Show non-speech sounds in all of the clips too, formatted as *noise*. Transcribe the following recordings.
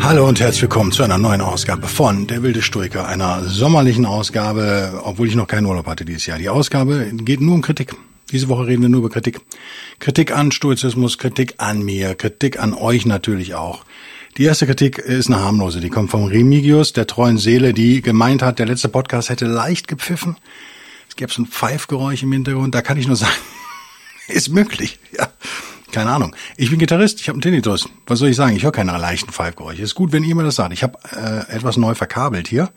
Hallo und herzlich willkommen zu einer neuen Ausgabe von Der wilde Stoiker, einer sommerlichen Ausgabe, obwohl ich noch keinen Urlaub hatte dieses Jahr. Die Ausgabe geht nur um Kritik. Diese Woche reden wir nur über Kritik. Kritik an Stoizismus, Kritik an mir, Kritik an euch natürlich auch. Die erste Kritik ist eine harmlose, die kommt vom Remigius, der treuen Seele, die gemeint hat, der letzte Podcast hätte leicht gepfiffen. Es gäbe so ein Pfeifgeräusch im Hintergrund, da kann ich nur sagen, *laughs* ist möglich, ja. Keine Ahnung. Ich bin Gitarrist, ich habe einen Tinnitus. Was soll ich sagen? Ich höre keine leichten Pfeifgeräusche. Ist gut, wenn ihr mir das sagt. Ich habe äh, etwas neu verkabelt hier.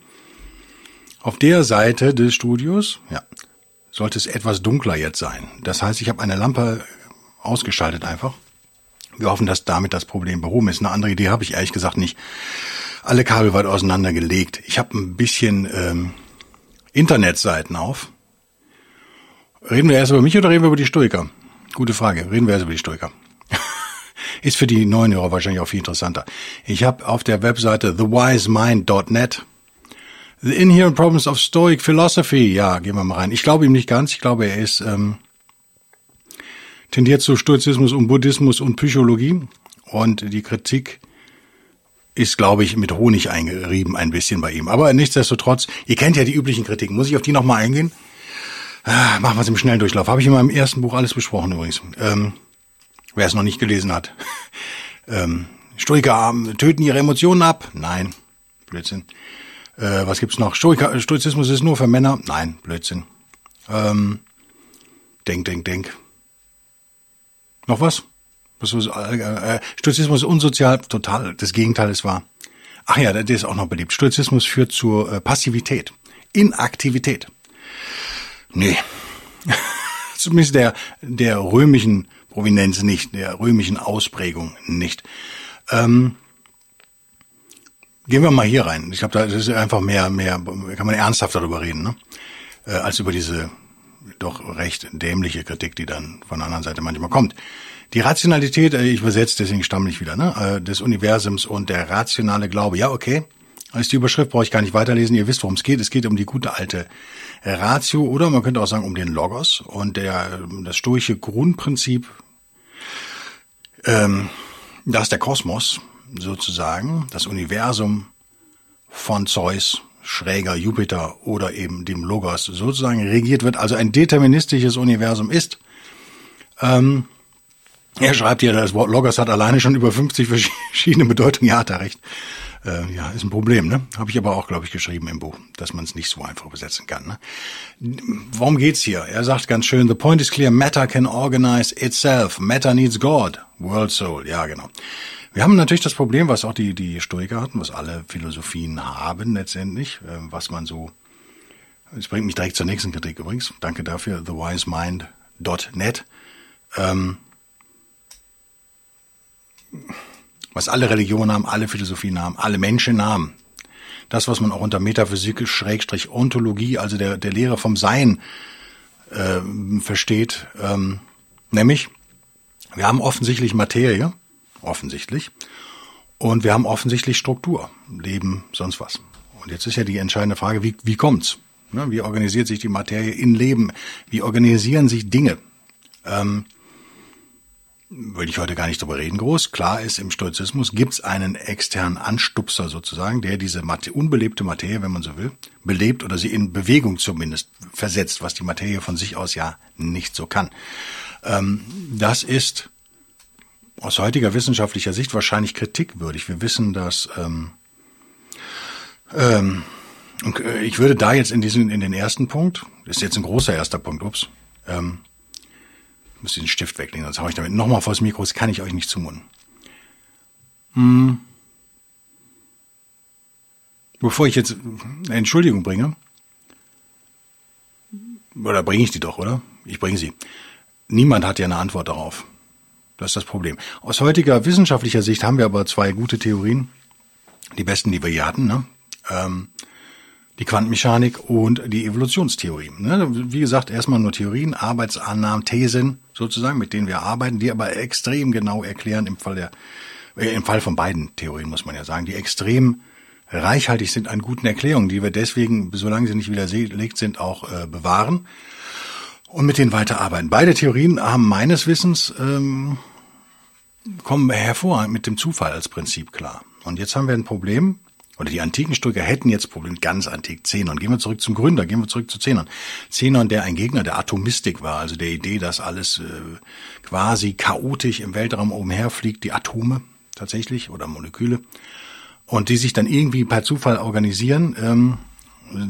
Auf der Seite des Studios, ja, sollte es etwas dunkler jetzt sein. Das heißt, ich habe eine Lampe ausgeschaltet einfach. Wir hoffen, dass damit das Problem behoben ist. Eine andere Idee habe ich ehrlich gesagt nicht. Alle Kabel weit auseinander gelegt. Ich habe ein bisschen ähm, Internetseiten auf. Reden wir erst über mich oder reden wir über die Stoiker? Gute Frage. Reden wir erst über die Stoiker. *laughs* Ist für die neuen Hörer wahrscheinlich auch viel interessanter. Ich habe auf der Webseite thewisemind.net The Inherent Problems of Stoic Philosophy. Ja, gehen wir mal rein. Ich glaube ihm nicht ganz. Ich glaube, er ist ähm, tendiert zu Stoizismus und Buddhismus und Psychologie. Und die Kritik ist, glaube ich, mit Honig eingerieben ein bisschen bei ihm. Aber nichtsdestotrotz, ihr kennt ja die üblichen Kritiken. Muss ich auf die nochmal eingehen? Ah, machen wir es im Schnelldurchlauf. Habe ich in meinem ersten Buch alles besprochen übrigens. Ähm, wer es noch nicht gelesen hat. *laughs* ähm, Stoiker töten ihre Emotionen ab? Nein. Blödsinn. Äh, was gibt's noch? Stoiker, Stoizismus ist nur für Männer? Nein, Blödsinn. Ähm, denk, denk, denk. Noch was? was äh, Stoizismus ist unsozial? Total. Das Gegenteil ist wahr. Ach ja, der ist auch noch beliebt. Stoizismus führt zur äh, Passivität. Inaktivität. Nee. *laughs* Zumindest der, der römischen Provinenz nicht, der römischen Ausprägung nicht. Ähm, gehen wir mal hier rein. Ich glaube, da ist einfach mehr, mehr, kann man ernsthaft darüber reden, ne? Äh, als über diese doch recht dämliche Kritik, die dann von der anderen Seite manchmal kommt. Die Rationalität, äh, ich übersetze deswegen stammlich wieder, ne? Äh, des Universums und der rationale Glaube. Ja, okay. Also die Überschrift brauche ich gar nicht weiterlesen. Ihr wisst, worum es geht. Es geht um die gute alte Ratio oder man könnte auch sagen um den Logos und der, das stoische Grundprinzip, ähm, dass der Kosmos sozusagen, das Universum von Zeus, schräger Jupiter oder eben dem Logos sozusagen regiert wird, also ein deterministisches Universum ist. Ähm, er schreibt hier, das Wort Logos hat alleine schon über 50 verschiedene Bedeutungen. Ja, hat er recht. Äh, ja, ist ein Problem, ne? Habe ich aber auch, glaube ich, geschrieben im Buch, dass man es nicht so einfach übersetzen kann. Ne? Worum geht's hier? Er sagt ganz schön, the point is clear, matter can organize itself. Matter needs God. World Soul. Ja, genau. Wir haben natürlich das Problem, was auch die, die Stoiker hatten, was alle Philosophien haben letztendlich, äh, was man so, das bringt mich direkt zur nächsten Kritik übrigens. Danke dafür, thewisemind.net. Ähm, was alle Religionen haben, alle Philosophien haben, alle Menschen haben. Das, was man auch unter Metaphysik, Schrägstrich Ontologie, also der, der Lehre vom Sein äh, versteht. Ähm, nämlich, wir haben offensichtlich Materie, offensichtlich, und wir haben offensichtlich Struktur, Leben, sonst was. Und jetzt ist ja die entscheidende Frage, wie, wie kommt's? Ne, wie organisiert sich die Materie in Leben? Wie organisieren sich Dinge? Ähm, will ich heute gar nicht drüber reden groß. Klar ist, im Stoizismus gibt's einen externen Anstupser sozusagen, der diese unbelebte Materie, wenn man so will, belebt oder sie in Bewegung zumindest versetzt, was die Materie von sich aus ja nicht so kann. Ähm, das ist aus heutiger wissenschaftlicher Sicht wahrscheinlich kritikwürdig. Wir wissen, dass ähm, ähm, äh, ich würde da jetzt in diesen in den ersten Punkt, ist jetzt ein großer erster Punkt, ups, ähm, muss den Stift weglegen, sonst haue ich damit nochmal vors Mikro, das kann ich euch nicht zumuten. Hm. Bevor ich jetzt eine Entschuldigung bringe, oder bringe ich die doch, oder? Ich bringe sie. Niemand hat ja eine Antwort darauf. Das ist das Problem. Aus heutiger wissenschaftlicher Sicht haben wir aber zwei gute Theorien. Die besten, die wir hier hatten. Ne? Ähm, die Quantenmechanik und die Evolutionstheorie. Ne? Wie gesagt, erstmal nur Theorien, Arbeitsannahmen, Thesen sozusagen, mit denen wir arbeiten, die aber extrem genau erklären im Fall der, äh, im Fall von beiden Theorien muss man ja sagen, die extrem reichhaltig sind an guten Erklärungen, die wir deswegen, solange sie nicht widerlegt sind, auch äh, bewahren und mit denen weiterarbeiten. Beide Theorien haben meines Wissens ähm, kommen hervor mit dem Zufall als Prinzip klar. Und jetzt haben wir ein Problem, oder die antiken Stoiker hätten jetzt Problem, ganz antik, Zenon. Gehen wir zurück zum Gründer, gehen wir zurück zu Zenon. Zenon, der ein Gegner der Atomistik war, also der Idee, dass alles äh, quasi chaotisch im Weltraum umherfliegt, die Atome tatsächlich oder Moleküle, und die sich dann irgendwie per Zufall organisieren. Ähm,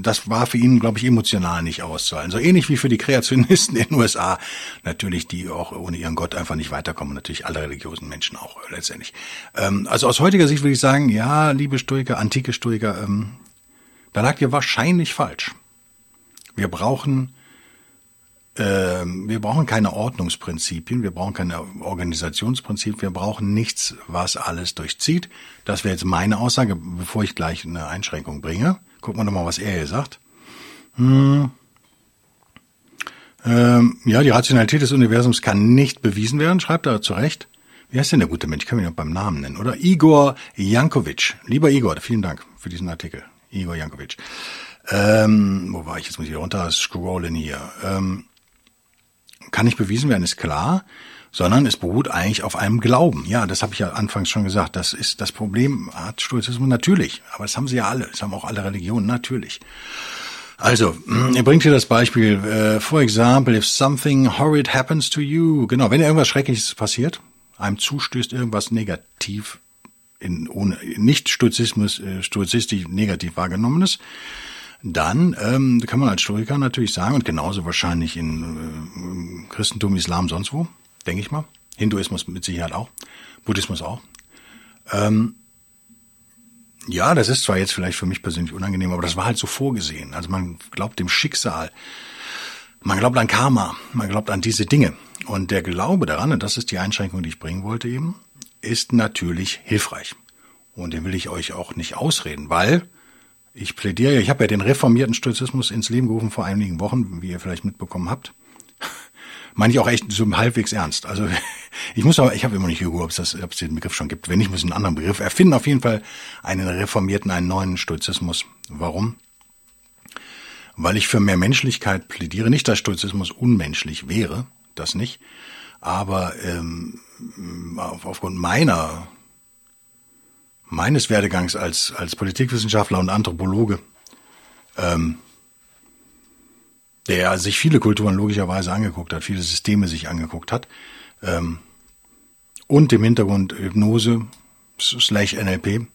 das war für ihn, glaube ich, emotional nicht auszuhalten. So ähnlich wie für die Kreationisten in den USA, natürlich, die auch ohne ihren Gott einfach nicht weiterkommen. Natürlich alle religiösen Menschen auch letztendlich. Ähm, also aus heutiger Sicht würde ich sagen, ja, liebe Stoiker, antike Stoiker, ähm, da lag ihr wahrscheinlich falsch. Wir brauchen ähm, wir brauchen keine Ordnungsprinzipien, wir brauchen keine Organisationsprinzipien, wir brauchen nichts, was alles durchzieht. Das wäre jetzt meine Aussage, bevor ich gleich eine Einschränkung bringe. Gucken wir nochmal, was er hier sagt. Hm. Ähm, ja, die Rationalität des Universums kann nicht bewiesen werden, schreibt er zu Recht. Wie heißt denn der gute Mensch? Ich kann ihn ja beim Namen nennen, oder? Igor Jankovic. Lieber Igor, vielen Dank für diesen Artikel. Igor Jankovic. Ähm, wo war ich? Jetzt muss ich runter scrollen hier. Ähm, kann nicht bewiesen werden, ist klar sondern es beruht eigentlich auf einem Glauben. Ja, das habe ich ja anfangs schon gesagt. Das ist das Problem hat Stoizismus natürlich, aber das haben sie ja alle, das haben auch alle Religionen natürlich. Also, er bringt hier das Beispiel, uh, for example, if something horrid happens to you, genau, wenn irgendwas Schreckliches passiert, einem zustößt irgendwas negativ, in, ohne, nicht Stoizismus, äh, stoizistisch negativ wahrgenommenes, dann ähm, kann man als Stoiker natürlich sagen, und genauso wahrscheinlich in äh, Christentum, Islam, sonst wo, denke ich mal. Hinduismus mit Sicherheit auch. Buddhismus auch. Ähm, ja, das ist zwar jetzt vielleicht für mich persönlich unangenehm, aber das war halt so vorgesehen. Also man glaubt dem Schicksal. Man glaubt an Karma. Man glaubt an diese Dinge. Und der Glaube daran, und das ist die Einschränkung, die ich bringen wollte eben, ist natürlich hilfreich. Und den will ich euch auch nicht ausreden, weil ich plädiere, ich habe ja den reformierten Stoizismus ins Leben gerufen vor einigen Wochen, wie ihr vielleicht mitbekommen habt meine ich auch echt so halbwegs ernst. Also *laughs* ich muss aber, ich habe immer nicht geguckt, ob es, das, ob den Begriff schon gibt. Wenn nicht, muss einen anderen Begriff erfinden. Auf jeden Fall einen reformierten, einen neuen Stoizismus. Warum? Weil ich für mehr Menschlichkeit plädiere. Nicht, dass Stoizismus unmenschlich wäre, das nicht. Aber ähm, auf, aufgrund meiner meines Werdegangs als als Politikwissenschaftler und Anthropologe ähm, der sich viele Kulturen logischerweise angeguckt hat, viele Systeme sich angeguckt hat. Ähm, und im Hintergrund Hypnose slash NLP.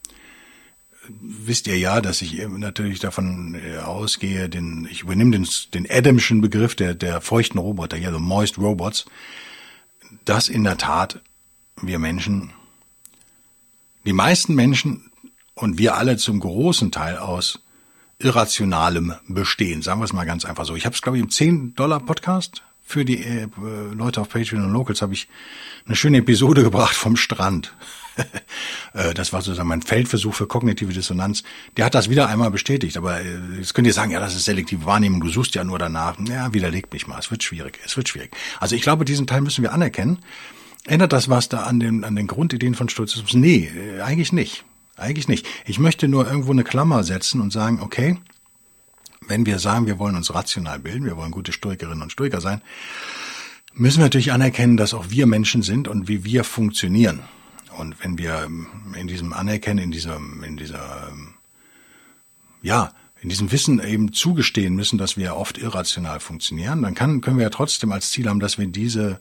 Wisst ihr ja, dass ich natürlich davon äh, ausgehe, den, ich übernehme den, den Adamschen Begriff der, der feuchten Roboter, ja, the moist robots, dass in der Tat wir Menschen, die meisten Menschen und wir alle zum großen Teil aus irrationalem Bestehen. Sagen wir es mal ganz einfach so. Ich habe es, glaube ich, im 10-Dollar-Podcast für die äh, Leute auf Patreon und Locals habe ich eine schöne Episode *laughs* gebracht vom Strand. *laughs* Äh, das war sozusagen mein Feldversuch für kognitive Dissonanz. Der hat das wieder einmal bestätigt, aber äh, jetzt könnt ihr sagen, ja, das ist selektive Wahrnehmung, du suchst ja nur danach. Ja, widerlegt mich mal, es wird schwierig, es wird schwierig. Also ich glaube, diesen Teil müssen wir anerkennen. Ändert das was da an den, an den Grundideen von Stoizismus? Nee, äh, eigentlich nicht. Eigentlich nicht. Ich möchte nur irgendwo eine Klammer setzen und sagen, okay, wenn wir sagen, wir wollen uns rational bilden, wir wollen gute Stoikerinnen und Stoiker sein, müssen wir natürlich anerkennen, dass auch wir Menschen sind und wie wir funktionieren. Und wenn wir in diesem Anerkennen, in dieser, in dieser, ja, in diesem Wissen eben zugestehen müssen, dass wir oft irrational funktionieren, dann kann, können wir ja trotzdem als Ziel haben, dass wir diese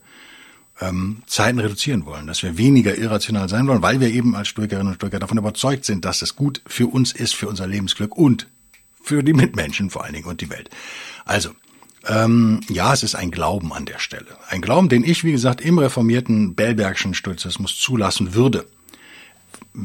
ähm, Zeiten reduzieren wollen, dass wir weniger irrational sein wollen, weil wir eben als Stoikerinnen und Stoiker davon überzeugt sind, dass es gut für uns ist, für unser Lebensglück und für die Mitmenschen vor allen Dingen und die Welt. Also, ähm, ja, es ist ein Glauben an der Stelle. Ein Glauben, den ich, wie gesagt, im reformierten Bellbergschen Stoizismus zulassen würde.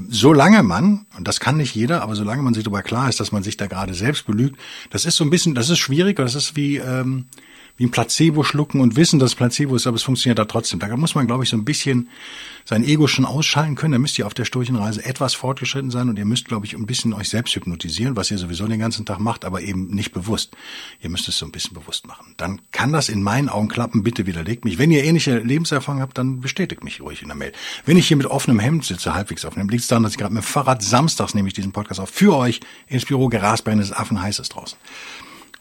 Solange man, und das kann nicht jeder, aber solange man sich darüber klar ist, dass man sich da gerade selbst belügt, das ist so ein bisschen, das ist schwierig, das ist wie, ähm, wie ein Placebo schlucken und wissen, dass Placebo ist, aber es funktioniert da trotzdem. Da muss man, glaube ich, so ein bisschen sein Ego schon ausschalten können. Da müsst ihr auf der Sturchenreise etwas fortgeschritten sein und ihr müsst, glaube ich, ein bisschen euch selbst hypnotisieren, was ihr sowieso den ganzen Tag macht, aber eben nicht bewusst. Ihr müsst es so ein bisschen bewusst machen. Dann kann das in meinen Augen klappen. Bitte widerlegt mich. Wenn ihr ähnliche Lebenserfahrung habt, dann bestätigt mich ruhig in der Mail. Wenn ich hier mit offenem Hemd sitze, halbwegs offenem, liegt es daran, dass ich gerade mit dem Fahrrad samstags nehme ich diesen Podcast auf für euch ins Büro gerast bei eines Affen heiß draußen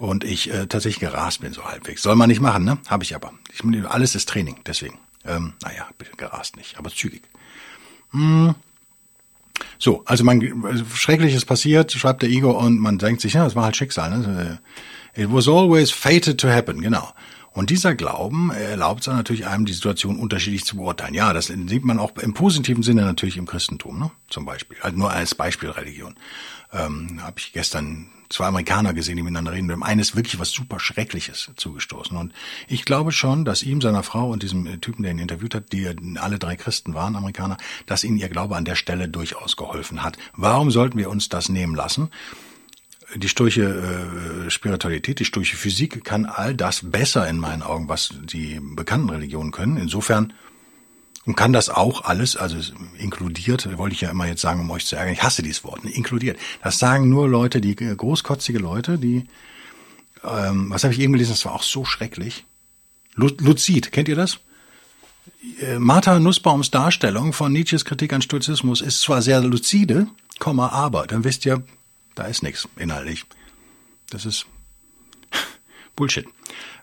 und ich äh, tatsächlich gerast bin so halbwegs. Soll man nicht machen, ne? Habe ich aber. Ich, alles ist Training, deswegen. Ähm, naja, gerast nicht, aber zügig. Hm. So, also man also Schreckliches passiert, schreibt der Igor und man denkt sich, ja, das war halt Schicksal. Ne? It was always fated to happen, genau. Und dieser Glauben erlaubt es natürlich einem, die Situation unterschiedlich zu beurteilen. Ja, das sieht man auch im positiven Sinne natürlich im Christentum, ne? zum Beispiel. Also nur als Beispielreligion. Ähm, Habe ich gestern zwei Amerikaner gesehen, die miteinander reden. Dem einen ist wirklich was super Schreckliches zugestoßen. Und ich glaube schon, dass ihm, seiner Frau und diesem Typen, der ihn interviewt hat, die alle drei Christen waren, Amerikaner, dass ihnen ihr Glaube an der Stelle durchaus geholfen hat. Warum sollten wir uns das nehmen lassen? die sturche äh, Spiritualität, die sturche Physik kann all das besser in meinen Augen, was die bekannten Religionen können. Insofern und kann das auch alles, also inkludiert, wollte ich ja immer jetzt sagen, um euch zu ärgern, ich hasse dieses Wort, ne, inkludiert. Das sagen nur Leute, die äh, großkotzige Leute, die, ähm, was habe ich eben gelesen, das war auch so schrecklich. Luzid, kennt ihr das? Äh, Martha Nussbaums Darstellung von Nietzsches Kritik an Stoizismus ist zwar sehr luzide, aber, dann wisst ihr, da ist nichts inhaltlich. Das ist *laughs* Bullshit.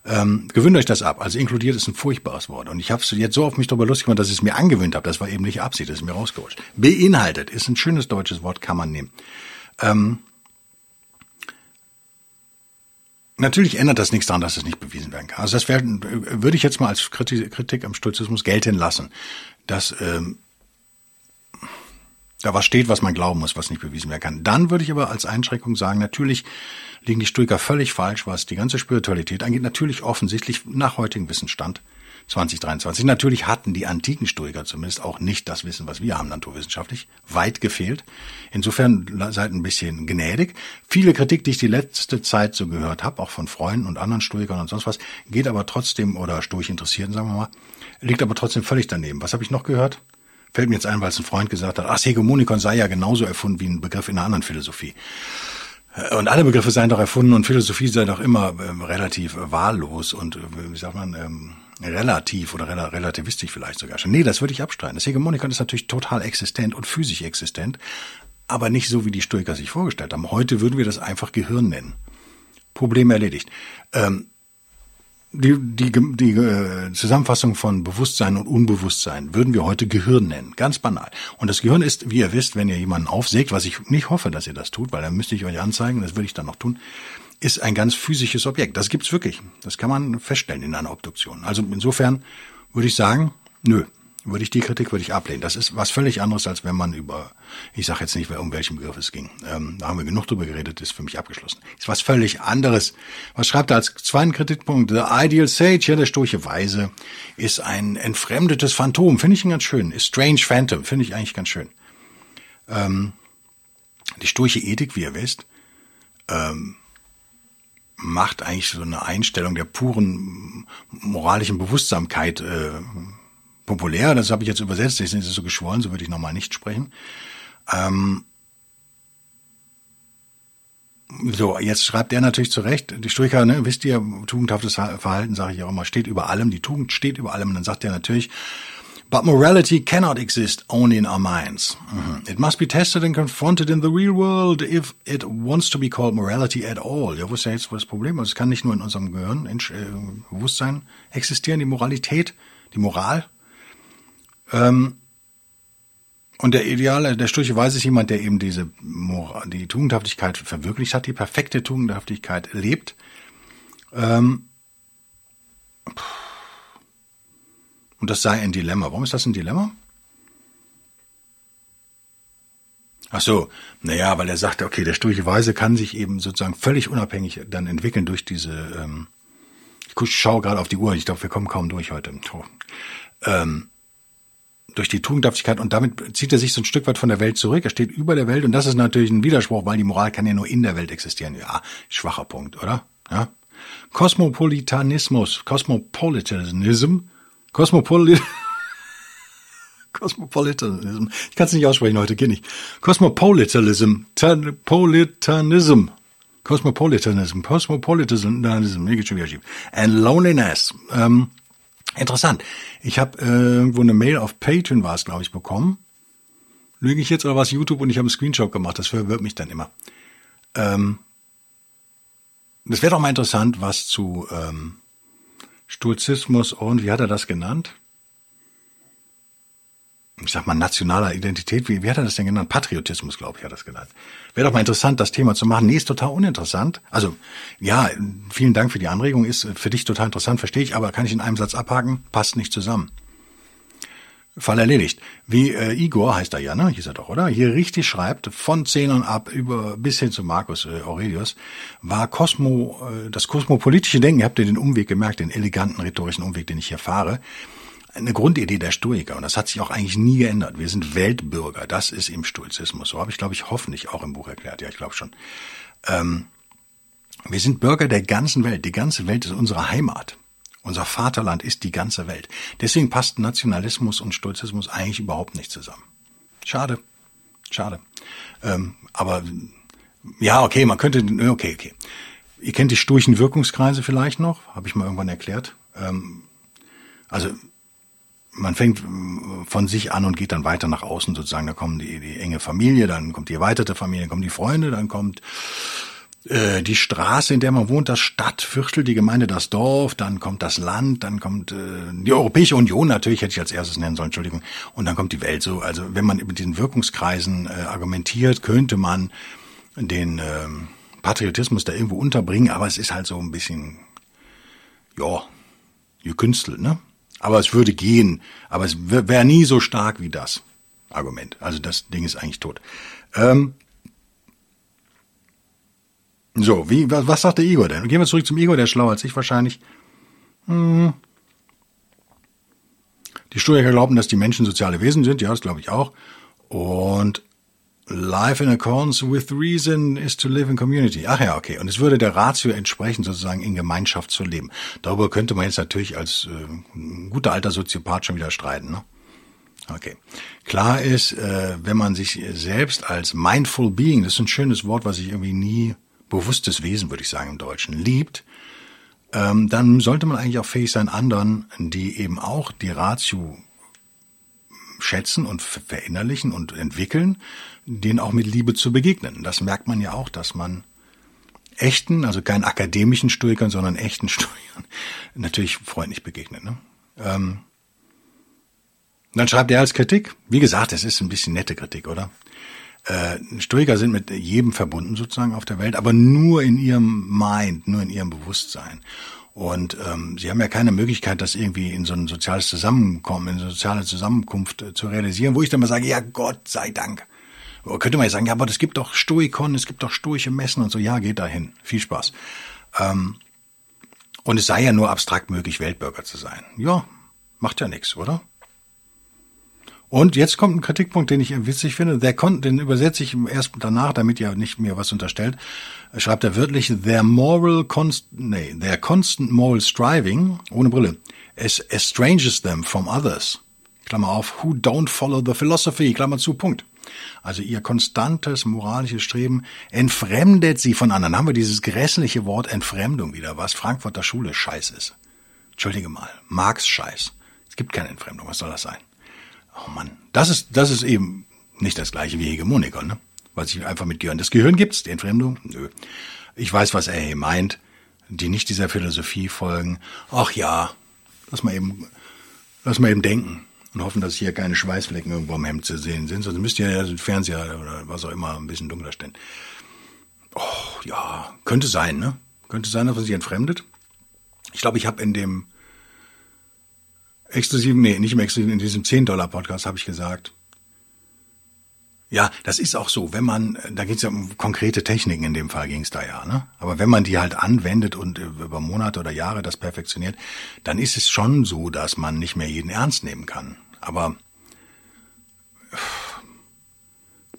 Ähm, gewöhnt euch das ab. Also inkludiert ist ein furchtbares Wort. Und ich habe es jetzt so auf mich darüber lustig gemacht, dass ich es mir angewöhnt habe. Das war eben nicht Absicht, das ist mir rausgerutscht. Beinhaltet ist ein schönes deutsches Wort, kann man nehmen. Ähm, Natürlich ändert das nichts daran, dass es nicht bewiesen werden kann. Also das wär, würde ich jetzt mal als Kritik am Stoizismus gelten lassen, dass ähm, da was steht, was man glauben muss, was nicht bewiesen werden kann. Dann würde ich aber als Einschränkung sagen, natürlich liegen die Stoiker völlig falsch, was die ganze Spiritualität angeht. Natürlich offensichtlich nach heutigem Wissensstand 2023. Natürlich hatten die antiken Stoiker zumindest auch nicht das Wissen, was wir haben, naturwissenschaftlich, weit gefehlt. Insofern seid ein bisschen gnädig. Viele Kritik, die ich die letzte Zeit so gehört habe, auch von Freunden und anderen Stoikern und sonst was, geht aber trotzdem, oder Stoich Interessierten, sagen wir mal, liegt aber trotzdem völlig daneben. Was habe ich noch gehört? Fällt mir jetzt ein, weil es ein Freund gesagt hat, ach, Hegemonikon sei ja genauso erfunden wie ein Begriff in einer anderen Philosophie. Und alle Begriffe seien doch erfunden und Philosophie sei doch immer ähm, relativ äh, wahllos und, äh, wie sagt man, ähm, relativ oder rel relativistisch vielleicht sogar schon. Nee, das würde ich abstreiten. Das Hegemonikon ist natürlich total existent und physisch existent, aber nicht so, wie die Stoiker sich vorgestellt haben. Heute würden wir das einfach Gehirn nennen. Problem erledigt. Ähm, die, die, die äh, Zusammenfassung von Bewusstsein und Unbewusstsein würden wir heute Gehirn nennen. Ganz banal. Und das Gehirn ist, wie ihr wisst, wenn ihr jemanden aufsägt, was ich nicht hoffe, dass ihr das tut, weil dann müsste ich euch anzeigen, das würde ich dann noch tun, ist ein ganz physisches Objekt. Das gibt's wirklich. Das kann man feststellen in einer Obduktion. Also insofern würde ich sagen, nö, würde ich die Kritik würde ich ablehnen. Das ist was völlig anderes, als wenn man über, ich sage jetzt nicht, um welchen Begriff es ging. Ähm, da haben wir genug drüber geredet, ist für mich abgeschlossen. Ist was völlig anderes. Was schreibt er als zweiten Kritikpunkt? The Ideal Sage, ja, der sturche Weise, ist ein entfremdetes Phantom. Finde ich ihn ganz schön. Ist Strange Phantom, finde ich eigentlich ganz schön. Ähm, die sturche Ethik, wie ihr wisst, ähm, macht eigentlich so eine Einstellung der puren moralischen Bewusstsamkeit äh, populär, das habe ich jetzt übersetzt, das ist so geschwollen, so würde ich nochmal nicht sprechen. Ähm, so, jetzt schreibt er natürlich zurecht, die Stoiker, ne, wisst ihr, tugendhaftes Verhalten, sage ich auch immer, steht über allem, die Tugend steht über allem, und dann sagt er natürlich, But morality cannot exist only in our minds. Mhm. It must be tested and confronted in the real world if it wants to be called morality at all. Ja, wo ist ja jetzt das Problem? Also es kann nicht nur in unserem Gehirn, in, äh, Bewusstsein existieren, die Moralität, die Moral, ähm, und der Ideale, der Sturcheweise ist jemand, der eben diese Moral, die Tugendhaftigkeit verwirklicht hat, die perfekte Tugendhaftigkeit lebt. Ähm, und das sei ein Dilemma. Warum ist das ein Dilemma? Ach so, naja, weil er sagte, okay, der sturche Weise kann sich eben sozusagen völlig unabhängig dann entwickeln durch diese, ähm, ich schaue gerade auf die Uhr, ich glaube, wir kommen kaum durch heute. Oh. Ähm, durch die Tugendhaftigkeit und damit zieht er sich so ein Stück weit von der Welt zurück. Er steht über der Welt und das ist natürlich ein Widerspruch, weil die Moral kann ja nur in der Welt existieren. Ja, schwacher Punkt, oder? Ja. Kosmopolitanismus, Cosmopolitanism, Cosmopolit Cosmopolitanism. *laughs* Ich kann es nicht aussprechen heute, geht nicht. Cosmopolitanism, Politanism, Cosmopolitanism, Cosmopolitanism, mir geht schon wieder schief. And Loneliness. Ähm, interessant. Ich habe äh, irgendwo eine Mail auf Patreon war es, glaube ich, bekommen. Lüge ich jetzt oder was YouTube und ich habe einen Screenshot gemacht, das verwirrt mich dann immer. Ähm, das wäre doch mal interessant, was zu ähm, Sturzismus und wie hat er das genannt? Ich sag mal, nationaler Identität, wie, wie hat er das denn genannt? Patriotismus, glaube ich, hat er das genannt. Wäre doch mal interessant, das Thema zu machen. Nee, ist total uninteressant. Also, ja, vielen Dank für die Anregung, ist für dich total interessant, verstehe ich, aber kann ich in einem Satz abhaken? Passt nicht zusammen. Fall erledigt. Wie äh, Igor heißt er ja, ne? Hieß er doch, oder? Hier richtig schreibt, von Zehnern ab über bis hin zu Marcus äh, Aurelius, war Kosmo, äh, das kosmopolitische Denken, habt ihr den Umweg gemerkt, den eleganten rhetorischen Umweg, den ich hier fahre, eine Grundidee der Stoiker und das hat sich auch eigentlich nie geändert. Wir sind Weltbürger, das ist im Stoizismus. So habe ich, glaube ich, hoffentlich auch im Buch erklärt. Ja, ich glaube schon. Ähm, wir sind Bürger der ganzen Welt. Die ganze Welt ist unsere Heimat. Unser Vaterland ist die ganze Welt. Deswegen passt Nationalismus und Stoizismus eigentlich überhaupt nicht zusammen. Schade. Schade. Ähm, aber ja, okay, man könnte, okay, okay. Ihr kennt die sturchen Wirkungskreise vielleicht noch, habe ich mal irgendwann erklärt. Ähm, also man fängt von sich an und geht dann weiter nach außen sozusagen. Da kommen die, die enge Familie, dann kommt die erweiterte Familie, dann kommen die Freunde, dann kommt äh, die Straße, in der man wohnt, das Stadtviertel, die Gemeinde, das Dorf, dann kommt das Land, dann kommt äh, die Europäische Union natürlich, hätte ich als erstes nennen sollen, Entschuldigung, und dann kommt die Welt so. Also wenn man mit diesen Wirkungskreisen äh, argumentiert, könnte man den äh, Patriotismus da irgendwo unterbringen, aber es ist halt so ein bisschen, ja, gekünstelt, ne? Aber es würde gehen. Aber es wäre nie so stark wie das Argument. Also das Ding ist eigentlich tot. Ähm so, wie, was, sagt der Igor denn? Gehen wir zurück zum Igor, der ist schlauer als ich wahrscheinlich. Hm. Die Stoiker glauben, dass die Menschen soziale Wesen sind, ja, das glaube ich auch. Und Life in accordance with reason is to live in community. Ach ja, okay. Und es würde der Ratio entsprechen, sozusagen in Gemeinschaft zu leben. Darüber könnte man jetzt natürlich als äh, guter alter Soziopath schon wieder streiten. Ne? Okay. Klar ist, äh, wenn man sich selbst als mindful being, das ist ein schönes Wort, was ich irgendwie nie bewusstes Wesen, würde ich sagen im Deutschen, liebt, ähm, dann sollte man eigentlich auch fähig sein, anderen, die eben auch die Ratio schätzen und verinnerlichen und entwickeln, denen auch mit Liebe zu begegnen. Das merkt man ja auch, dass man echten, also keinen akademischen Stoikern, sondern echten *laughs* Stoikern natürlich freundlich begegnet. Ne? Ähm, dann schreibt er als Kritik, wie gesagt, es ist ein bisschen nette Kritik, oder? Äh, Stoiker sind mit jedem verbunden sozusagen auf der Welt, aber nur in ihrem Mind, nur in ihrem Bewusstsein. Und ähm, sie haben ja keine Möglichkeit, das irgendwie in so ein soziales Zusammenkommen, in eine soziale Zusammenkunft äh, zu realisieren, wo ich dann mal sage, ja Gott sei Dank. Oder könnte man ja sagen, ja, aber es gibt doch Stoikon, es gibt doch stoische Messen und so, ja, geht dahin. Viel Spaß. Ähm, und es sei ja nur abstrakt möglich, Weltbürger zu sein. Ja, macht ja nichts, oder? Und jetzt kommt ein Kritikpunkt, den ich witzig finde. Der kon den übersetze ich erst danach, damit ihr nicht mir was unterstellt. Schreibt er wörtlich, their moral const nee, their constant moral striving, ohne Brille, estranges them from others. Klammer auf, who don't follow the philosophy, Klammer zu, Punkt. Also ihr konstantes moralisches Streben entfremdet sie von anderen. Haben wir dieses grässliche Wort Entfremdung wieder, was Frankfurter Schule Scheiß ist. Entschuldige mal, Marx Scheiß. Es gibt keine Entfremdung, was soll das sein? Oh Mann, das ist, das ist eben nicht das gleiche wie Hegemoniker, ne? Was ich einfach mit Gehirn. Das Gehirn gibt's, die Entfremdung? Nö. Ich weiß, was er hier meint, die nicht dieser Philosophie folgen. Ach ja, lass mal eben, lass mal eben denken und hoffen, dass hier keine Schweißflecken irgendwo am Hemd zu sehen sind. Sonst müsst ihr ja den Fernseher oder was auch immer ein bisschen dunkler stellen. Oh, ja, könnte sein, ne? Könnte sein, dass man sich entfremdet. Ich glaube, ich habe in dem exklusiven, nee, nicht im exklusiven, in diesem 10-Dollar-Podcast habe ich gesagt, ja, das ist auch so, wenn man, da geht es ja um konkrete Techniken, in dem Fall ging es da ja, ne? Aber wenn man die halt anwendet und über Monate oder Jahre das perfektioniert, dann ist es schon so, dass man nicht mehr jeden ernst nehmen kann. Aber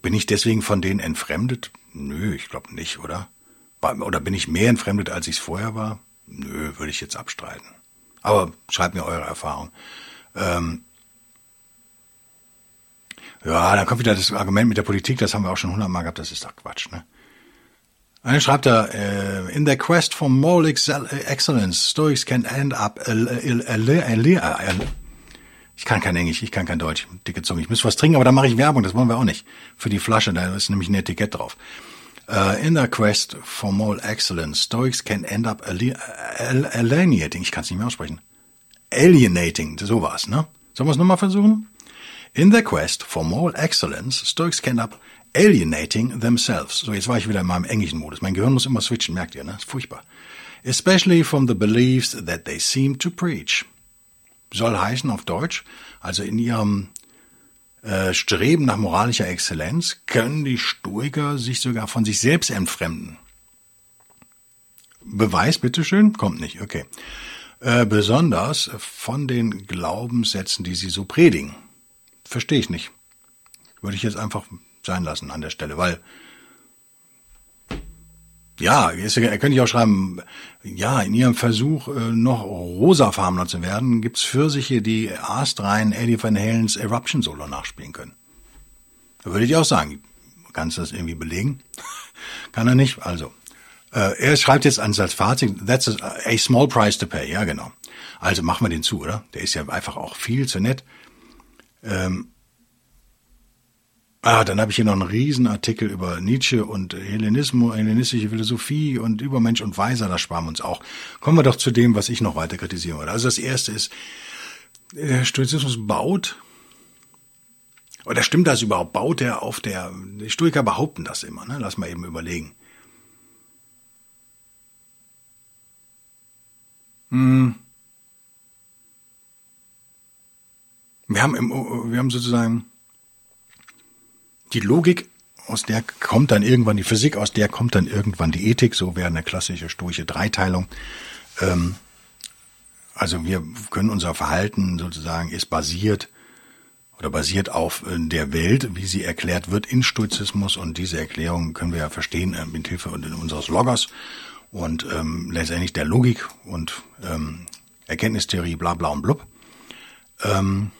bin ich deswegen von denen entfremdet? Nö, ich glaube nicht, oder? Oder bin ich mehr entfremdet, als ich es vorher war? Nö, würde ich jetzt abstreiten. Aber schreibt mir eure Erfahrung. Ähm, ja, dann kommt wieder das Argument mit der Politik, das haben wir auch schon hundertmal gehabt, das ist doch Quatsch, ne? Dann schreibt er, äh, in the quest for moral excellence, Stoics can end up ich kann kein Englisch, ich kann kein Deutsch, dicke Zunge. Ich muss was trinken, aber da mache ich Werbung, das wollen wir auch nicht. Für die Flasche, da ist nämlich ein Etikett drauf. Uh, in the quest for moral excellence, Stoics can end up alienating, ich kann es nicht mehr aussprechen. Alienating, so war's, ne? Sollen wir es nochmal versuchen? In the quest for moral excellence, Stoics can up alienating themselves. So, jetzt war ich wieder in meinem englischen Modus. Mein Gehirn muss immer switchen, merkt ihr, ne? ist furchtbar. Especially from the beliefs that they seem to preach. Soll heißen auf Deutsch, also in ihrem äh, Streben nach moralischer Exzellenz können die Stoiker sich sogar von sich selbst entfremden. Beweis, bitteschön? Kommt nicht, okay. Äh, besonders von den Glaubenssätzen, die sie so predigen. Verstehe ich nicht. Würde ich jetzt einfach sein lassen an der Stelle, weil ja, jetzt könnte ich auch schreiben, ja, in ihrem Versuch, äh, noch rosafarbener zu werden, gibt's Pfirsiche, die astrein Eddie Van Halens Eruption Solo nachspielen können. Da würde ich auch sagen, kannst du das irgendwie belegen? *laughs* Kann er nicht? Also, äh, er schreibt jetzt als Fazit, that's a, a small price to pay. Ja, genau. Also machen wir den zu, oder? Der ist ja einfach auch viel zu nett. Ähm, Ah, dann habe ich hier noch einen Riesenartikel über Nietzsche und Hellenismus, hellenistische Philosophie und Übermensch und Weiser, das sparen wir uns auch. Kommen wir doch zu dem, was ich noch weiter kritisieren wollte. Also das erste ist, der Stoizismus baut, oder stimmt das überhaupt? Baut er auf der, die Stoiker behaupten das immer, ne? Lass mal eben überlegen. Hm. Wir haben, im, wir haben sozusagen die Logik, aus der kommt dann irgendwann die Physik, aus der kommt dann irgendwann die Ethik, so wäre eine klassische stoische Dreiteilung. Ähm, also wir können unser Verhalten sozusagen ist basiert oder basiert auf äh, der Welt, wie sie erklärt wird in Stoizismus und diese Erklärung können wir ja verstehen äh, mit Hilfe unseres Loggers und ähm, letztendlich der Logik und ähm, Erkenntnistheorie bla bla und blub. Ähm,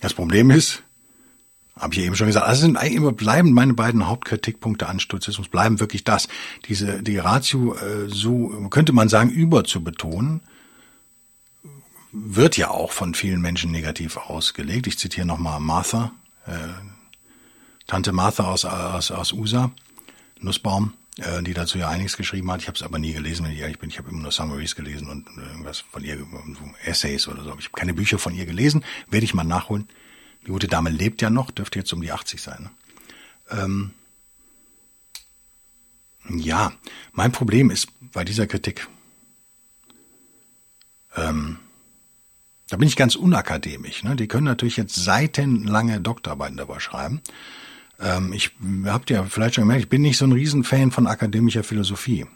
das Problem ist, habe ich eben schon gesagt. Also sind eigentlich bleiben meine beiden Hauptkritikpunkte an Stoizismus bleiben wirklich das. Diese, die Ratio, äh, so könnte man sagen, über zu betonen, wird ja auch von vielen Menschen negativ ausgelegt. Ich zitiere nochmal Martha, äh, Tante Martha aus, aus, aus USA, Nussbaum, äh, die dazu ja einiges geschrieben hat. Ich habe es aber nie gelesen, wenn ich ehrlich bin. Ich habe immer nur Summaries gelesen und irgendwas von ihr, Essays oder so. Ich habe keine Bücher von ihr gelesen, werde ich mal nachholen. Die gute Dame lebt ja noch, dürfte jetzt um die 80 sein. Ne? Ähm, ja, mein Problem ist bei dieser Kritik, ähm, da bin ich ganz unakademisch. Ne? Die können natürlich jetzt seitenlange Doktorarbeiten darüber schreiben. Ähm, ich habt ja vielleicht schon gemerkt, ich bin nicht so ein Riesenfan von akademischer Philosophie.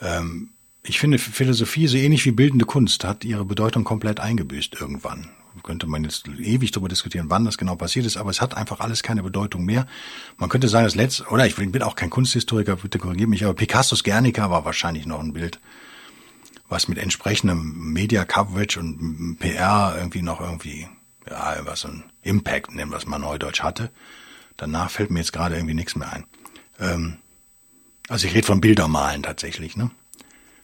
Ähm, ich finde, Philosophie, so ähnlich wie bildende Kunst, hat ihre Bedeutung komplett eingebüßt irgendwann könnte man jetzt ewig darüber diskutieren, wann das genau passiert ist, aber es hat einfach alles keine Bedeutung mehr. Man könnte sagen, das letzte, oder ich bin auch kein Kunsthistoriker, bitte korrigiert mich, aber Picassos Guernica war wahrscheinlich noch ein Bild, was mit entsprechendem Media Coverage und PR irgendwie noch irgendwie, ja, was so ein Impact, nennen wir es mal neudeutsch hatte. Danach fällt mir jetzt gerade irgendwie nichts mehr ein. Ähm, also ich rede von Bildermalen tatsächlich, ne?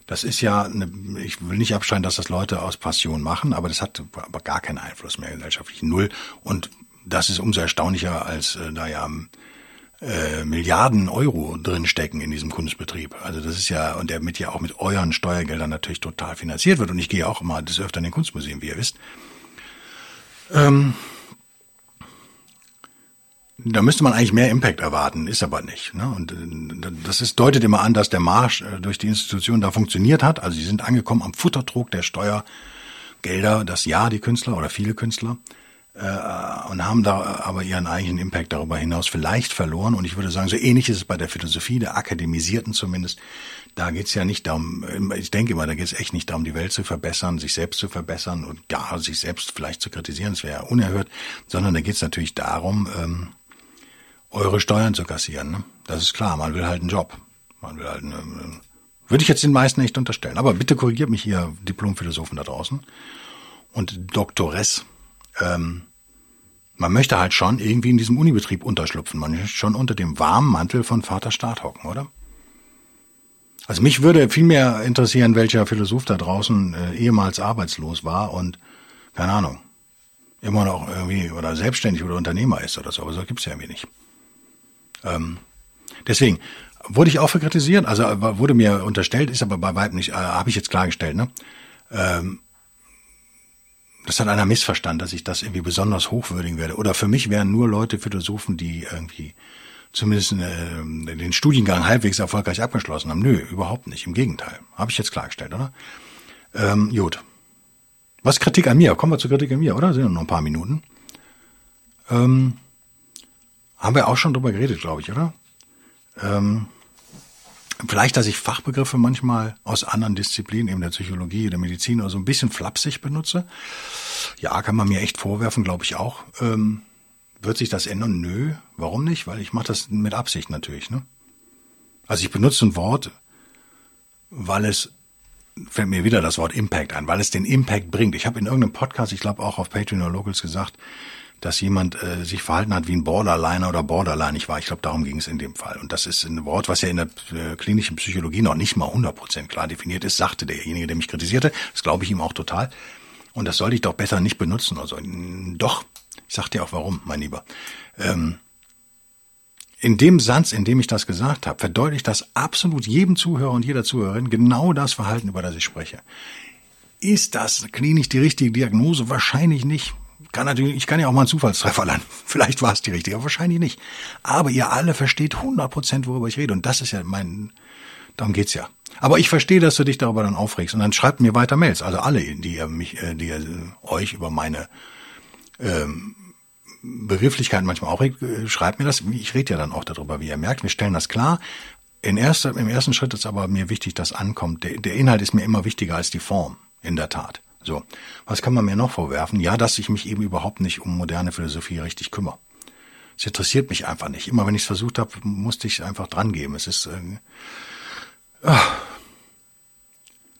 Das ist ja, eine, ich will nicht abstreiten, dass das Leute aus Passion machen, aber das hat aber gar keinen Einfluss mehr gesellschaftlich null. Und das ist umso erstaunlicher, als äh, da ja äh, Milliarden Euro drinstecken in diesem Kunstbetrieb. Also das ist ja, und der mit ja auch mit euren Steuergeldern natürlich total finanziert wird. Und ich gehe auch immer des Öfteren in den Kunstmuseen, wie ihr wisst. Ähm, da müsste man eigentlich mehr Impact erwarten, ist aber nicht. Ne? Und äh, das ist, deutet immer an, dass der Marsch äh, durch die Institution da funktioniert hat. Also sie sind angekommen am Futtertrog der Steuergelder, das Jahr die Künstler oder viele Künstler, äh, und haben da aber ihren eigenen Impact darüber hinaus vielleicht verloren. Und ich würde sagen, so ähnlich ist es bei der Philosophie, der Akademisierten zumindest. Da geht's ja nicht darum, ich denke immer, da geht's echt nicht darum, die Welt zu verbessern, sich selbst zu verbessern und gar sich selbst vielleicht zu kritisieren, das wäre ja unerhört, sondern da geht's natürlich darum, ähm, eure Steuern zu kassieren. Ne? Das ist klar, man will halt einen Job. Man will halt eine, Würde ich jetzt den meisten nicht unterstellen. Aber bitte korrigiert mich ihr Diplomphilosophen da draußen und Doktores. Ähm, man möchte halt schon irgendwie in diesem Unibetrieb unterschlüpfen. Man möchte schon unter dem warmen Mantel von Vater Staat hocken, oder? Also mich würde viel mehr interessieren, welcher Philosoph da draußen äh, ehemals arbeitslos war und, keine Ahnung, immer noch irgendwie oder selbstständig oder Unternehmer ist oder so, aber so gibt's ja irgendwie nicht. Ähm, deswegen wurde ich auch für kritisiert, also wurde mir unterstellt, ist aber bei weitem nicht, äh, habe ich jetzt klargestellt, ne? Ähm, das hat einer missverstanden, dass ich das irgendwie besonders hochwürdigen werde. Oder für mich wären nur Leute Philosophen, die irgendwie zumindest äh, den Studiengang halbwegs erfolgreich abgeschlossen haben. Nö, überhaupt nicht. Im Gegenteil. Habe ich jetzt klargestellt, oder? Ähm, gut. Was Kritik an mir? Kommen wir zur Kritik an mir, oder? Sind noch ein paar Minuten. Ähm, haben wir auch schon drüber geredet, glaube ich, oder? Ähm, vielleicht, dass ich Fachbegriffe manchmal aus anderen Disziplinen, eben der Psychologie, der Medizin oder so ein bisschen flapsig benutze. Ja, kann man mir echt vorwerfen, glaube ich auch. Ähm, wird sich das ändern? Nö. Warum nicht? Weil ich mache das mit Absicht natürlich. Ne? Also ich benutze ein Wort, weil es fällt mir wieder das Wort Impact ein, weil es den Impact bringt. Ich habe in irgendeinem Podcast, ich glaube auch auf Patreon oder Locals gesagt, dass jemand äh, sich verhalten hat wie ein Borderliner oder Borderline. Ich war, ich glaube, darum ging es in dem Fall. Und das ist ein Wort, was ja in der äh, klinischen Psychologie noch nicht mal 100% klar definiert ist, sagte derjenige, der mich kritisierte. Das glaube ich ihm auch total. Und das sollte ich doch besser nicht benutzen. Also doch, ich sag dir auch warum, mein Lieber. Ähm, in dem Satz, in dem ich das gesagt habe, verdeutlicht das absolut jedem Zuhörer und jeder Zuhörerin genau das Verhalten, über das ich spreche. Ist das klinisch die richtige Diagnose? Wahrscheinlich nicht. Kann natürlich, ich kann ja auch mal einen Zufallstreffer landen. *laughs* Vielleicht war es die richtige, aber wahrscheinlich nicht. Aber ihr alle versteht 100 Prozent, worüber ich rede. Und das ist ja mein, darum geht's ja. Aber ich verstehe, dass du dich darüber dann aufregst. Und dann schreibt mir weiter Mails. Also alle, die ihr mich, äh, die ihr äh, euch über meine ähm, Begrifflichkeiten manchmal auch äh, schreibt mir das. Ich rede ja dann auch darüber, wie ihr merkt. Wir stellen das klar. In erster, Im ersten Schritt ist aber mir wichtig, dass ankommt. Der, der Inhalt ist mir immer wichtiger als die Form, in der Tat. So, was kann man mir noch vorwerfen? Ja, dass ich mich eben überhaupt nicht um moderne Philosophie richtig kümmere. Es interessiert mich einfach nicht. Immer wenn ich es versucht habe, musste ich einfach drangeben. Es ist äh, ach.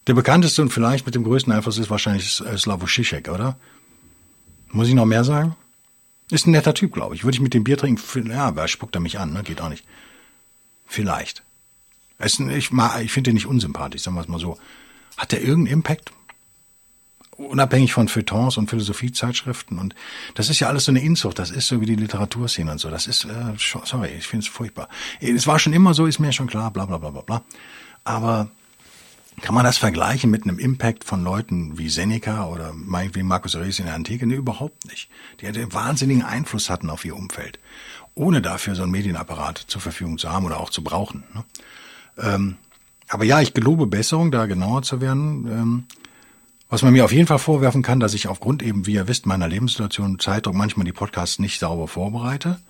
der bekannteste und vielleicht mit dem größten Einfluss ist wahrscheinlich äh, Slavoj Žižek, oder? Muss ich noch mehr sagen? Ist ein netter Typ, glaube ich. Würde ich mit dem Bier trinken? Ja, wer spuckt er mich an? Ne? Geht auch nicht. Vielleicht. ich ich finde ihn nicht unsympathisch, sagen wir es mal so. Hat der irgendeinen Impact? Unabhängig von Feuilletons und Philosophiezeitschriften und das ist ja alles so eine Inzucht, das ist so wie die Literaturszene und so, das ist, äh, sorry, ich finde es furchtbar. Es war schon immer so, ist mir schon klar, bla bla bla bla bla. Aber kann man das vergleichen mit einem Impact von Leuten wie Seneca oder wie Marcus Aurelius in der Antike? Nee, überhaupt nicht. Die einen wahnsinnigen Einfluss hatten auf ihr Umfeld, ohne dafür so einen Medienapparat zur Verfügung zu haben oder auch zu brauchen. Ne? Ähm, aber ja, ich gelobe Besserung, da genauer zu werden. Ähm, was man mir auf jeden Fall vorwerfen kann, dass ich aufgrund eben, wie ihr wisst, meiner Lebenssituation Zeitung manchmal die Podcasts nicht sauber vorbereite.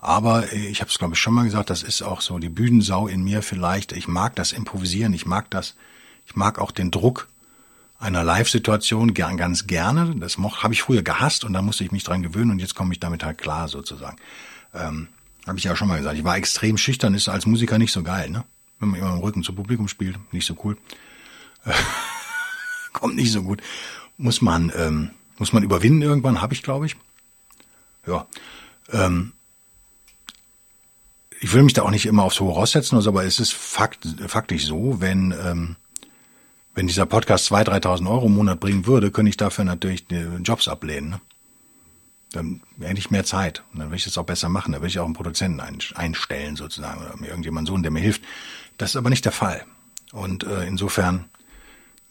Aber äh, ich habe es, glaube ich, schon mal gesagt, das ist auch so die Bühnensau in mir vielleicht. Ich mag das Improvisieren, ich mag das, ich mag auch den Druck einer Live-Situation gern, ganz gerne. Das habe ich früher gehasst und da musste ich mich dran gewöhnen und jetzt komme ich damit halt klar sozusagen. Ähm, habe ich ja schon mal gesagt. Ich war extrem schüchtern, ist als Musiker nicht so geil, ne? Wenn man immer im Rücken zum Publikum spielt, nicht so cool. *laughs* *laughs* kommt nicht so gut. Muss man, ähm, muss man überwinden irgendwann, habe ich, glaube ich. Ja. Ähm, ich will mich da auch nicht immer aufs Hohe raussetzen, also, aber es ist fakt, faktisch so, wenn, ähm, wenn dieser Podcast 2.000, 3.000 Euro im Monat bringen würde, könnte ich dafür natürlich Jobs ablehnen. Ne? Dann hätte ich mehr Zeit. Und dann würde ich das auch besser machen. Dann würde ich auch einen Produzenten einstellen sozusagen oder mir irgendjemand so, der mir hilft. Das ist aber nicht der Fall. Und äh, insofern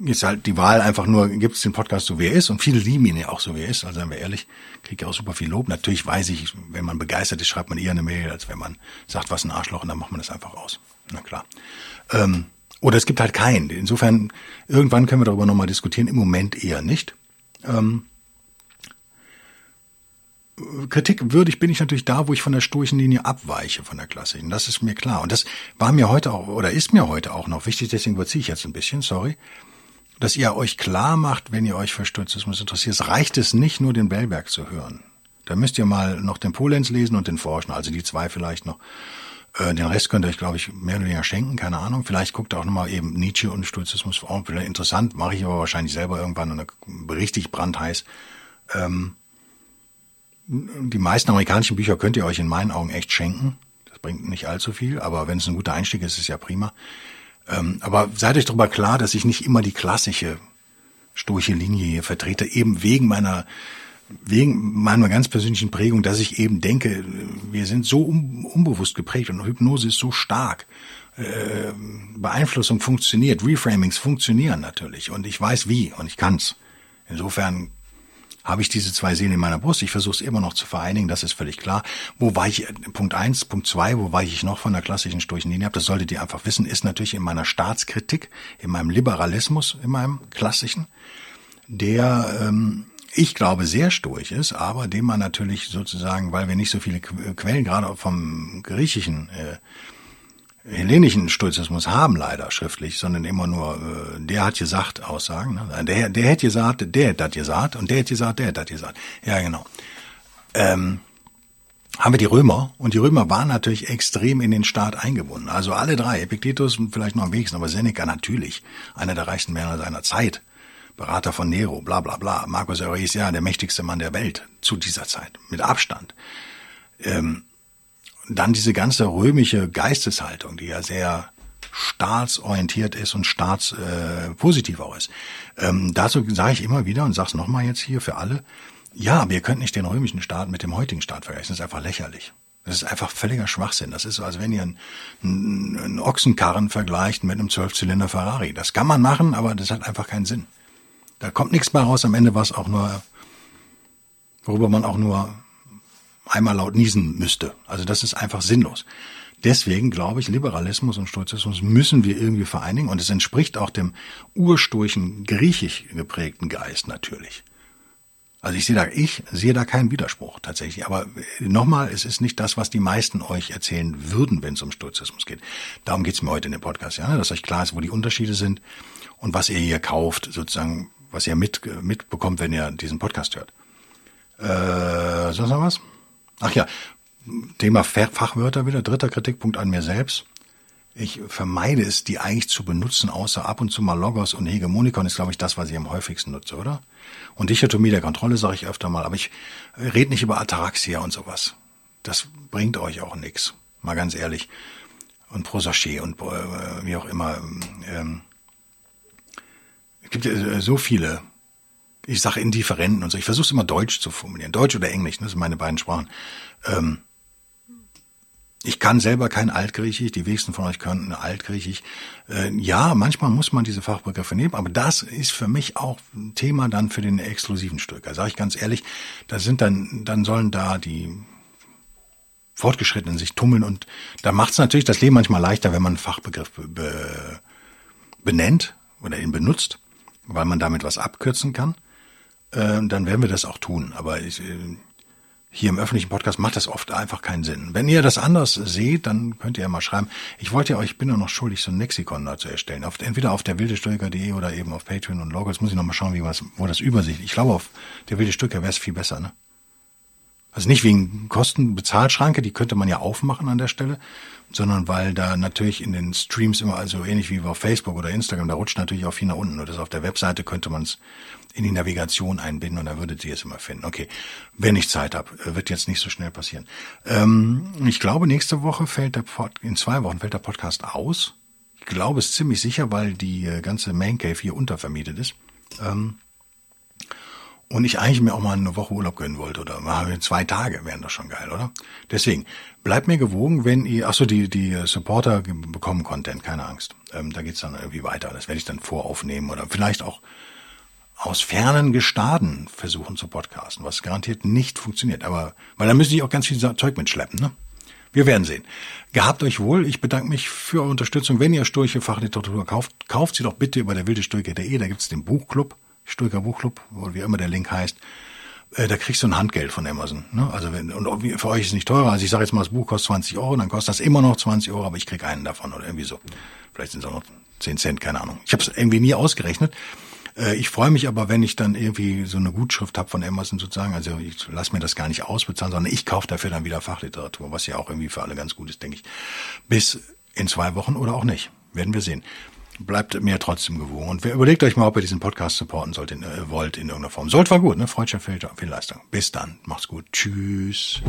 ist halt die Wahl einfach nur, gibt es den Podcast so wie er ist und viele lieben ihn ja auch so wie er ist, also seien wir ehrlich, kriege ja auch super viel Lob. Natürlich weiß ich, wenn man begeistert ist, schreibt man eher eine Mail, als wenn man sagt, was ein Arschloch und dann macht man das einfach aus. Na klar. Ähm, oder es gibt halt keinen. Insofern, irgendwann können wir darüber nochmal diskutieren, im Moment eher nicht. Ähm, kritikwürdig bin ich natürlich da, wo ich von der stoischen Linie abweiche von der klassischen. Das ist mir klar. Und das war mir heute auch, oder ist mir heute auch noch wichtig, deswegen überziehe ich jetzt ein bisschen, sorry dass ihr euch klar macht, wenn ihr euch für Stoizismus interessiert, es reicht es nicht nur den Bellberg zu hören. Da müsst ihr mal noch den Polenz lesen und den Forschen, also die zwei vielleicht noch. Äh, den Rest könnt ihr euch, glaube ich, mehr oder weniger schenken, keine Ahnung. Vielleicht guckt ihr auch nochmal eben Nietzsche und Stoizismus auch wieder interessant, mache ich aber wahrscheinlich selber irgendwann und richtig brandheiß. Ähm, die meisten amerikanischen Bücher könnt ihr euch in meinen Augen echt schenken. Das bringt nicht allzu viel, aber wenn es ein guter Einstieg ist, ist es ja prima. Ähm, aber seid euch darüber klar, dass ich nicht immer die klassische stoische Linie hier vertrete, eben wegen meiner wegen meiner ganz persönlichen Prägung, dass ich eben denke, wir sind so unbewusst geprägt und Hypnose ist so stark. Äh, Beeinflussung funktioniert, Reframings funktionieren natürlich und ich weiß wie und ich kann's. Insofern habe ich diese zwei Seelen in meiner Brust. Ich versuche es immer noch zu vereinigen, das ist völlig klar. Wo war ich, Punkt eins, Punkt zwei, wo war ich noch von der klassischen Sturchenlinie ab, das solltet ihr einfach wissen, ist natürlich in meiner Staatskritik, in meinem Liberalismus, in meinem klassischen, der, ähm, ich glaube, sehr stoisch ist, aber dem man natürlich sozusagen, weil wir nicht so viele Quellen gerade vom griechischen äh, hellenischen Stoizismus haben leider schriftlich, sondern immer nur, äh, der hat gesagt, Aussagen. Ne? Der, der hätte gesagt, der hat das gesagt und der hat gesagt, der hat das gesagt. Ja, genau. Ähm, haben wir die Römer und die Römer waren natürlich extrem in den Staat eingebunden. Also alle drei, Epictetus vielleicht noch am wenigsten, aber Seneca natürlich, einer der reichsten Männer seiner Zeit, Berater von Nero, bla bla bla, Marcus Aurelius, ja, der mächtigste Mann der Welt zu dieser Zeit, mit Abstand. Ähm, dann diese ganze römische Geisteshaltung, die ja sehr staatsorientiert ist und staatspositiv äh, auch ist. Ähm, dazu sage ich immer wieder und sage es nochmal jetzt hier für alle, ja, aber ihr könnt nicht den römischen Staat mit dem heutigen Staat vergleichen. Das ist einfach lächerlich. Das ist einfach völliger Schwachsinn. Das ist so, als wenn ihr einen, einen Ochsenkarren vergleicht mit einem Zwölfzylinder Ferrari. Das kann man machen, aber das hat einfach keinen Sinn. Da kommt nichts mehr raus am Ende, was auch nur, worüber man auch nur einmal laut niesen müsste. Also das ist einfach sinnlos. Deswegen glaube ich, Liberalismus und Stoizismus müssen wir irgendwie vereinigen und es entspricht auch dem ursturchen griechisch geprägten Geist natürlich. Also ich sehe da, ich sehe da keinen Widerspruch tatsächlich. Aber nochmal, es ist nicht das, was die meisten euch erzählen würden, wenn es um Stoizismus geht. Darum geht es mir heute in dem Podcast, ja, dass euch klar ist, wo die Unterschiede sind und was ihr hier kauft, sozusagen, was ihr mit, mitbekommt, wenn ihr diesen Podcast hört. Äh, sonst noch was? Ach ja, Thema Fachwörter wieder, dritter Kritikpunkt an mir selbst. Ich vermeide es, die eigentlich zu benutzen, außer ab und zu mal Logos und Hegemonikon ist, glaube ich, das, was ich am häufigsten nutze, oder? Und Dichotomie der Kontrolle sage ich öfter mal, aber ich rede nicht über Ataraxia und sowas. Das bringt euch auch nichts, mal ganz ehrlich. Und Prosaché und äh, wie auch immer. Ähm, es gibt ja so viele ich sage Indifferenten und so. Ich versuche es immer Deutsch zu formulieren. Deutsch oder Englisch, das sind meine beiden Sprachen. Ähm, ich kann selber kein Altgriechisch, die wenigsten von euch können Altgriechisch. Äh, ja, manchmal muss man diese Fachbegriffe nehmen, aber das ist für mich auch ein Thema dann für den exklusiven Stücker. Sage ich ganz ehrlich, da sind dann, dann sollen da die Fortgeschrittenen sich tummeln und da macht es natürlich das Leben manchmal leichter, wenn man einen Fachbegriff be benennt oder ihn benutzt, weil man damit was abkürzen kann dann werden wir das auch tun. Aber ich, äh, hier im öffentlichen Podcast macht das oft einfach keinen Sinn. Wenn ihr das anders seht, dann könnt ihr ja mal schreiben. Ich wollte ja euch, ich bin ja noch schuldig, so ein Lexikon da zu erstellen. Auf, entweder auf der wildestoiker.de oder eben auf Patreon und Logos. Muss ich noch mal schauen, wie was, wo das Übersicht. Ich glaube, auf der wilde Stücker wäre es viel besser, ne? Also nicht wegen Kostenbezahlschranke, die könnte man ja aufmachen an der Stelle, sondern weil da natürlich in den Streams immer, also ähnlich wie auf Facebook oder Instagram, da rutscht natürlich auch viel nach unten. Und das auf der Webseite könnte man es in die Navigation einbinden und da würdet ihr es immer finden. Okay, wenn ich Zeit habe, wird jetzt nicht so schnell passieren. Ähm, ich glaube, nächste Woche fällt der Pod, in zwei Wochen fällt der Podcast aus. Ich glaube es ziemlich sicher, weil die äh, ganze Main Cave hier untervermietet ist. Ähm, und ich eigentlich mir auch mal eine Woche Urlaub gönnen wollte oder zwei Tage wären das schon geil, oder? Deswegen bleibt mir gewogen, wenn ihr, ach so, die die Supporter bekommen Content, keine Angst. Ähm, da geht's dann irgendwie weiter. Das werde ich dann voraufnehmen oder vielleicht auch aus fernen Gestaden versuchen zu podcasten, was garantiert nicht funktioniert. Aber, weil da müssen die auch ganz viel Zeug mitschleppen, ne? Wir werden sehen. Gehabt euch wohl. Ich bedanke mich für eure Unterstützung. Wenn ihr Sturche Fachliteratur kauft, kauft sie doch bitte über der wildesturke.de. Da gibt's den Buchclub, Sturker Buchclub, oder wie immer der Link heißt. Äh, da kriegst du ein Handgeld von Amazon. Ne? Also wenn, und für euch ist es nicht teurer. Also ich sage jetzt mal, das Buch kostet 20 Euro, dann kostet das immer noch 20 Euro, aber ich krieg einen davon oder irgendwie so. Vielleicht sind es auch noch 10 Cent, keine Ahnung. Ich habe es irgendwie nie ausgerechnet. Äh, ich freue mich aber, wenn ich dann irgendwie so eine Gutschrift habe von Amazon sozusagen. Also ich lasse mir das gar nicht ausbezahlen, sondern ich kaufe dafür dann wieder Fachliteratur, was ja auch irgendwie für alle ganz gut ist, denke ich. Bis in zwei Wochen oder auch nicht. Werden wir sehen. Bleibt mir trotzdem gewogen. Und überlegt euch mal, ob ihr diesen Podcast supporten sollt, in, äh, wollt in irgendeiner Form. Sollte war gut, ne? Freundschaft, viel, viel Leistung. Bis dann. Macht's gut. Tschüss.